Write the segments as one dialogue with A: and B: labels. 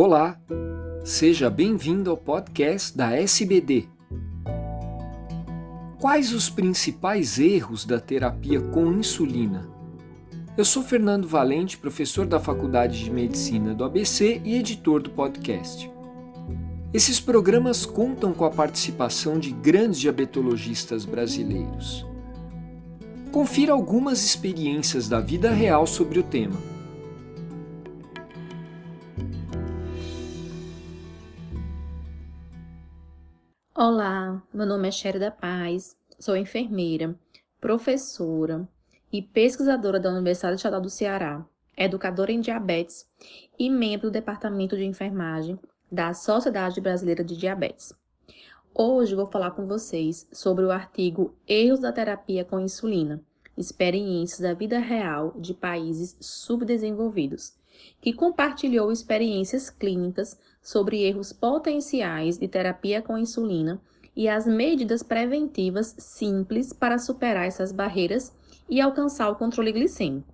A: Olá, seja bem-vindo ao podcast da SBD. Quais os principais erros da terapia com insulina? Eu sou Fernando Valente, professor da Faculdade de Medicina do ABC e editor do podcast. Esses programas contam com a participação de grandes diabetologistas brasileiros. Confira algumas experiências da vida real sobre o tema.
B: Olá, meu nome é Sherry da Paz, sou enfermeira, professora e pesquisadora da Universidade Estadual do Ceará, educadora em diabetes e membro do Departamento de Enfermagem da Sociedade Brasileira de Diabetes. Hoje vou falar com vocês sobre o artigo Erros da Terapia com Insulina, experiências da vida real de países subdesenvolvidos, que compartilhou experiências clínicas sobre erros potenciais de terapia com insulina e as medidas preventivas simples para superar essas barreiras e alcançar o controle glicêmico.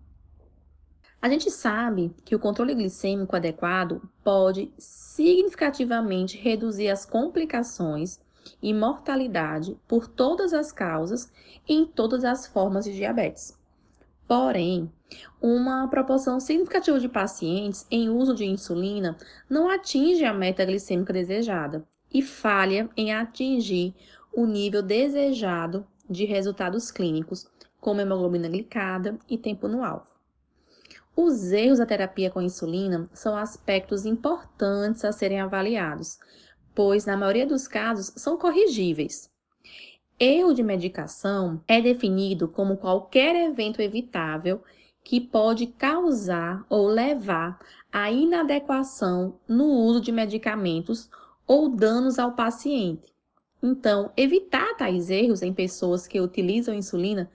B: A gente sabe que o controle glicêmico adequado pode significativamente reduzir as complicações e mortalidade por todas as causas em todas as formas de diabetes. Porém, uma proporção significativa de pacientes em uso de insulina não atinge a meta glicêmica desejada e falha em atingir o nível desejado de resultados clínicos, como hemoglobina glicada e tempo no alvo. Os erros da terapia com insulina são aspectos importantes a serem avaliados, pois, na maioria dos casos, são corrigíveis. Erro de medicação é definido como qualquer evento evitável que pode causar ou levar à inadequação no uso de medicamentos ou danos ao paciente. Então, evitar tais erros em pessoas que utilizam insulina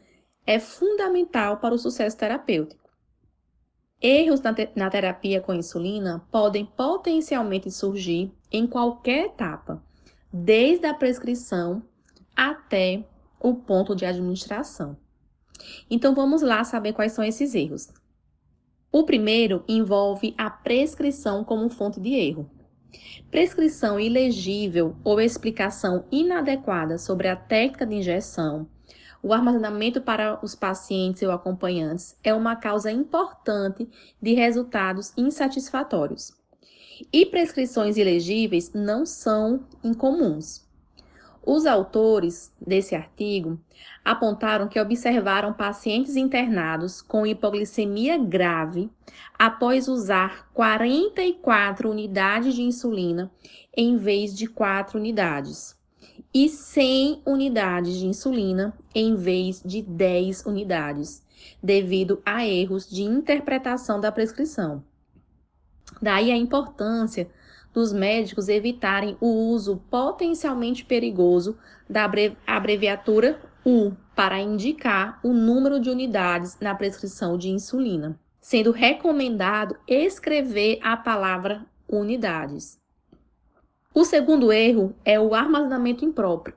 B: é fundamental para o sucesso terapêutico. Erros na, te na terapia com insulina podem potencialmente surgir em qualquer etapa, desde a prescrição até o ponto de administração. Então vamos lá saber quais são esses erros. O primeiro envolve a prescrição como fonte de erro. Prescrição ilegível ou explicação inadequada sobre a técnica de injeção, o armazenamento para os pacientes ou acompanhantes é uma causa importante de resultados insatisfatórios. E prescrições ilegíveis não são incomuns. Os autores desse artigo apontaram que observaram pacientes internados com hipoglicemia grave após usar 44 unidades de insulina em vez de 4 unidades e 100 unidades de insulina em vez de 10 unidades, devido a erros de interpretação da prescrição. Daí a importância dos médicos evitarem o uso potencialmente perigoso da abreviatura U para indicar o número de unidades na prescrição de insulina, sendo recomendado escrever a palavra unidades. O segundo erro é o armazenamento impróprio.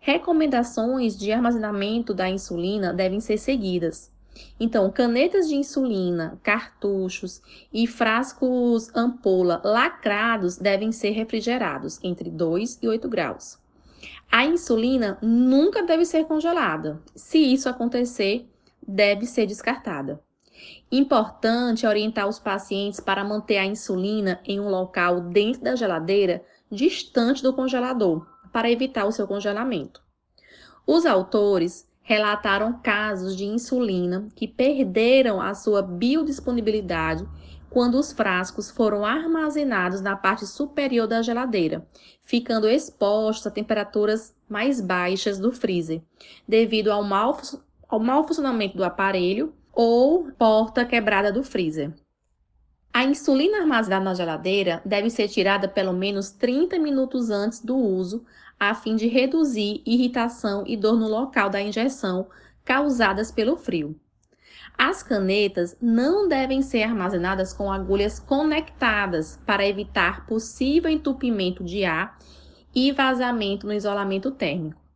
B: Recomendações de armazenamento da insulina devem ser seguidas, então, canetas de insulina, cartuchos e frascos ampola lacrados devem ser refrigerados entre 2 e 8 graus. A insulina nunca deve ser congelada. Se isso acontecer, deve ser descartada. Importante orientar os pacientes para manter a insulina em um local dentro da geladeira, distante do congelador, para evitar o seu congelamento. Os autores relataram casos de insulina que perderam a sua biodisponibilidade quando os frascos foram armazenados na parte superior da geladeira, ficando expostos a temperaturas mais baixas do freezer, devido ao mau, ao mau funcionamento do aparelho ou porta quebrada do freezer. A insulina armazenada na geladeira deve ser tirada pelo menos 30 minutos antes do uso, a fim de reduzir irritação e dor no local da injeção causadas pelo frio. As canetas não devem ser armazenadas com agulhas conectadas para evitar possível entupimento de ar e vazamento no isolamento térmico.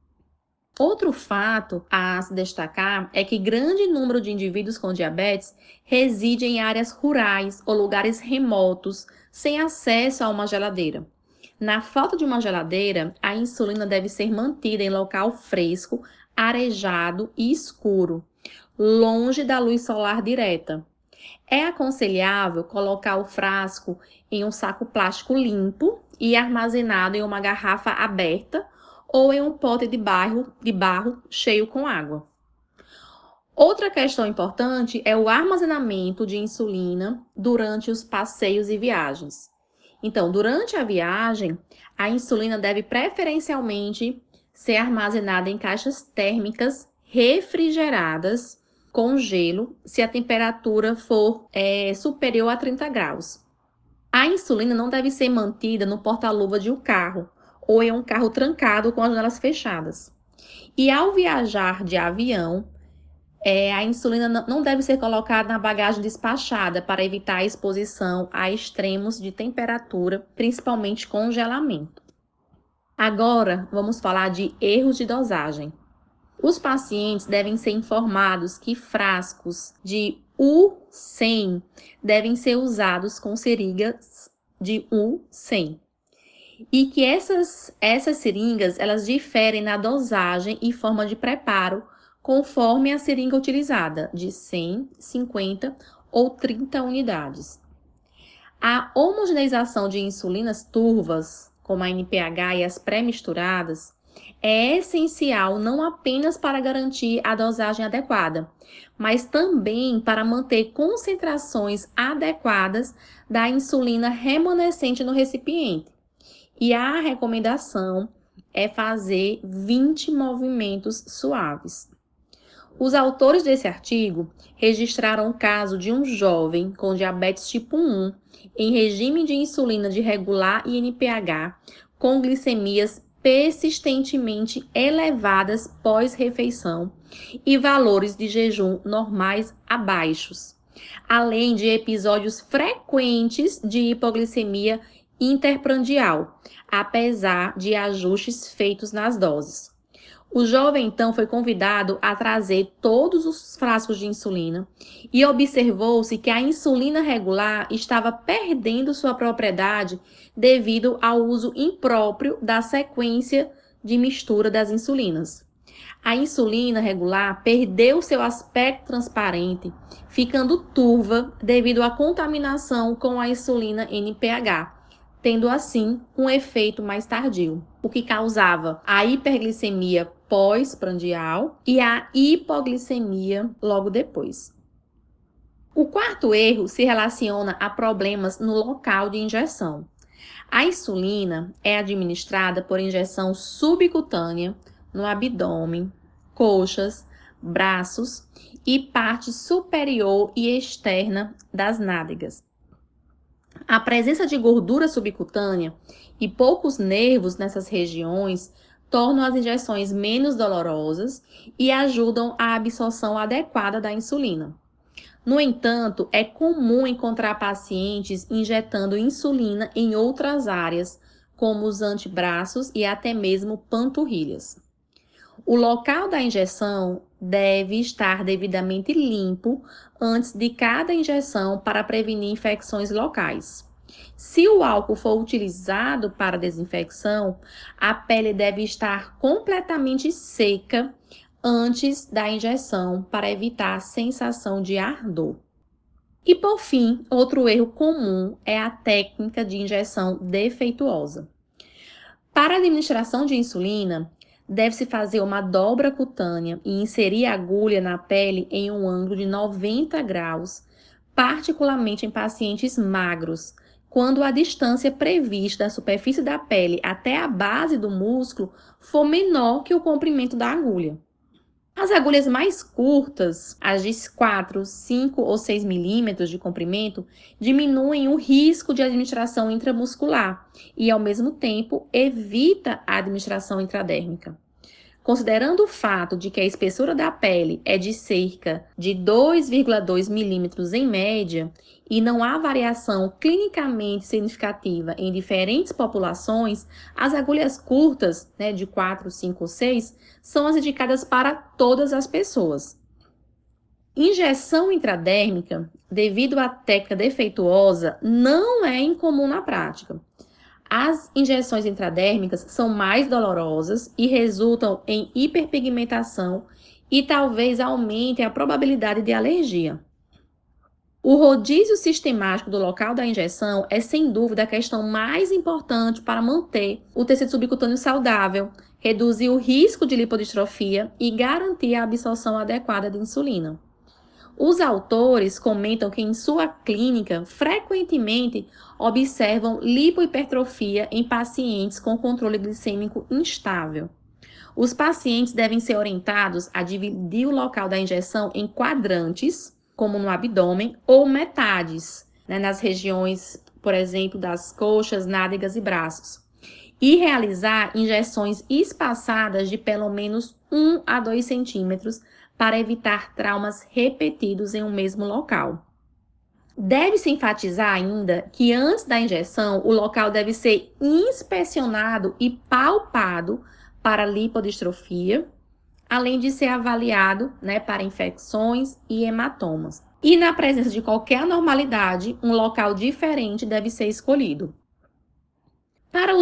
B: Outro fato a se destacar é que grande número de indivíduos com diabetes reside em áreas rurais ou lugares remotos, sem acesso a uma geladeira. Na falta de uma geladeira, a insulina deve ser mantida em local fresco, arejado e escuro, longe da luz solar direta. É aconselhável colocar o frasco em um saco plástico limpo e armazenado em uma garrafa aberta ou em um pote de barro, de barro cheio com água. Outra questão importante é o armazenamento de insulina durante os passeios e viagens. Então, durante a viagem, a insulina deve preferencialmente ser armazenada em caixas térmicas refrigeradas com gelo se a temperatura for é, superior a 30 graus. A insulina não deve ser mantida no porta-luva de um carro ou em um carro trancado com as janelas fechadas. E ao viajar de avião, é, a insulina não deve ser colocada na bagagem despachada para evitar a exposição a extremos de temperatura, principalmente congelamento. Agora, vamos falar de erros de dosagem. Os pacientes devem ser informados que frascos de U100 devem ser usados com seringas de U100 e que essas, essas seringas elas diferem na dosagem e forma de preparo conforme a seringa utilizada, de 100, 50 ou 30 unidades. A homogeneização de insulinas turvas, como a NPH e as pré-misturadas, é essencial não apenas para garantir a dosagem adequada, mas também para manter concentrações adequadas da insulina remanescente no recipiente. E a recomendação é fazer 20 movimentos suaves. Os autores desse artigo registraram o caso de um jovem com diabetes tipo 1 em regime de insulina de regular e NPH com glicemias persistentemente elevadas pós-refeição e valores de jejum normais abaixos, além de episódios frequentes de hipoglicemia interprandial, apesar de ajustes feitos nas doses. O jovem então foi convidado a trazer todos os frascos de insulina e observou-se que a insulina regular estava perdendo sua propriedade devido ao uso impróprio da sequência de mistura das insulinas. A insulina regular perdeu seu aspecto transparente, ficando turva devido à contaminação com a insulina NPH, tendo assim um efeito mais tardio, o que causava a hiperglicemia pós-prandial e a hipoglicemia logo depois. O quarto erro se relaciona a problemas no local de injeção. A insulina é administrada por injeção subcutânea no abdômen, coxas, braços e parte superior e externa das nádegas. A presença de gordura subcutânea e poucos nervos nessas regiões tornam as injeções menos dolorosas e ajudam a absorção adequada da insulina. No entanto, é comum encontrar pacientes injetando insulina em outras áreas, como os antebraços e até mesmo panturrilhas. O local da injeção deve estar devidamente limpo antes de cada injeção para prevenir infecções locais. Se o álcool for utilizado para desinfecção, a pele deve estar completamente seca antes da injeção para evitar a sensação de ardor. E por fim, outro erro comum é a técnica de injeção defeituosa. Para a administração de insulina, deve-se fazer uma dobra cutânea e inserir a agulha na pele em um ângulo de 90 graus, particularmente em pacientes magros, quando a distância prevista da superfície da pele até a base do músculo for menor que o comprimento da agulha. As agulhas mais curtas, as de 4, 5 ou 6 milímetros de comprimento, diminuem o risco de administração intramuscular e, ao mesmo tempo, evita a administração intradérmica. Considerando o fato de que a espessura da pele é de cerca de 2,2 milímetros em média e não há variação clinicamente significativa em diferentes populações, as agulhas curtas, né, de 4, 5 ou 6, são as indicadas para todas as pessoas. Injeção intradérmica, devido à técnica defeituosa, não é incomum na prática. As injeções intradérmicas são mais dolorosas e resultam em hiperpigmentação e talvez aumentem a probabilidade de alergia. O rodízio sistemático do local da injeção é sem dúvida a questão mais importante para manter o tecido subcutâneo saudável, reduzir o risco de lipodistrofia e garantir a absorção adequada de insulina. Os autores comentam que em sua clínica frequentemente observam lipohipertrofia em pacientes com controle glicêmico instável. Os pacientes devem ser orientados a dividir o local da injeção em quadrantes, como no abdômen, ou metades, né, nas regiões, por exemplo, das coxas, nádegas e braços, e realizar injeções espaçadas de pelo menos 1 a 2 centímetros para evitar traumas repetidos em um mesmo local. Deve-se enfatizar ainda que antes da injeção, o local deve ser inspecionado e palpado para lipodistrofia, além de ser avaliado né, para infecções e hematomas. E na presença de qualquer anormalidade, um local diferente deve ser escolhido.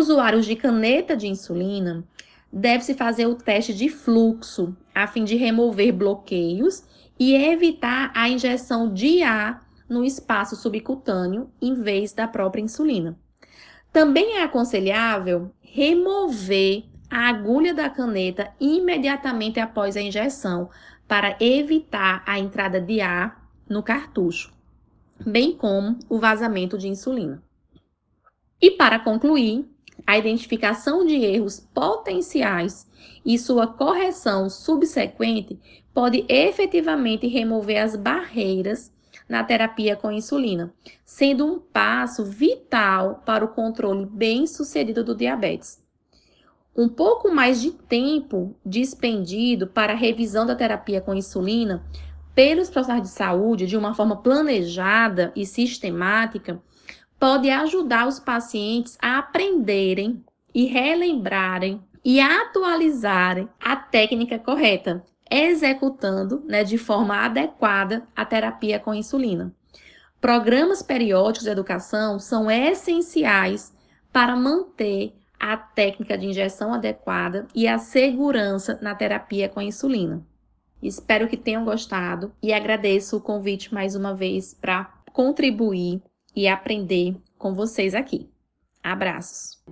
B: Usuários de caneta de insulina, deve-se fazer o teste de fluxo, a fim de remover bloqueios e evitar a injeção de ar no espaço subcutâneo em vez da própria insulina. Também é aconselhável remover a agulha da caneta imediatamente após a injeção para evitar a entrada de ar no cartucho, bem como o vazamento de insulina. E para concluir, a identificação de erros potenciais e sua correção subsequente pode efetivamente remover as barreiras na terapia com insulina, sendo um passo vital para o controle bem-sucedido do diabetes. Um pouco mais de tempo dispendido para a revisão da terapia com insulina pelos profissionais de saúde de uma forma planejada e sistemática pode ajudar os pacientes a aprenderem e relembrarem e atualizarem a técnica correta, executando né, de forma adequada a terapia com insulina. Programas periódicos de educação são essenciais para manter a técnica de injeção adequada e a segurança na terapia com insulina. Espero que tenham gostado e agradeço o convite mais uma vez para contribuir e aprender com vocês aqui. Abraços!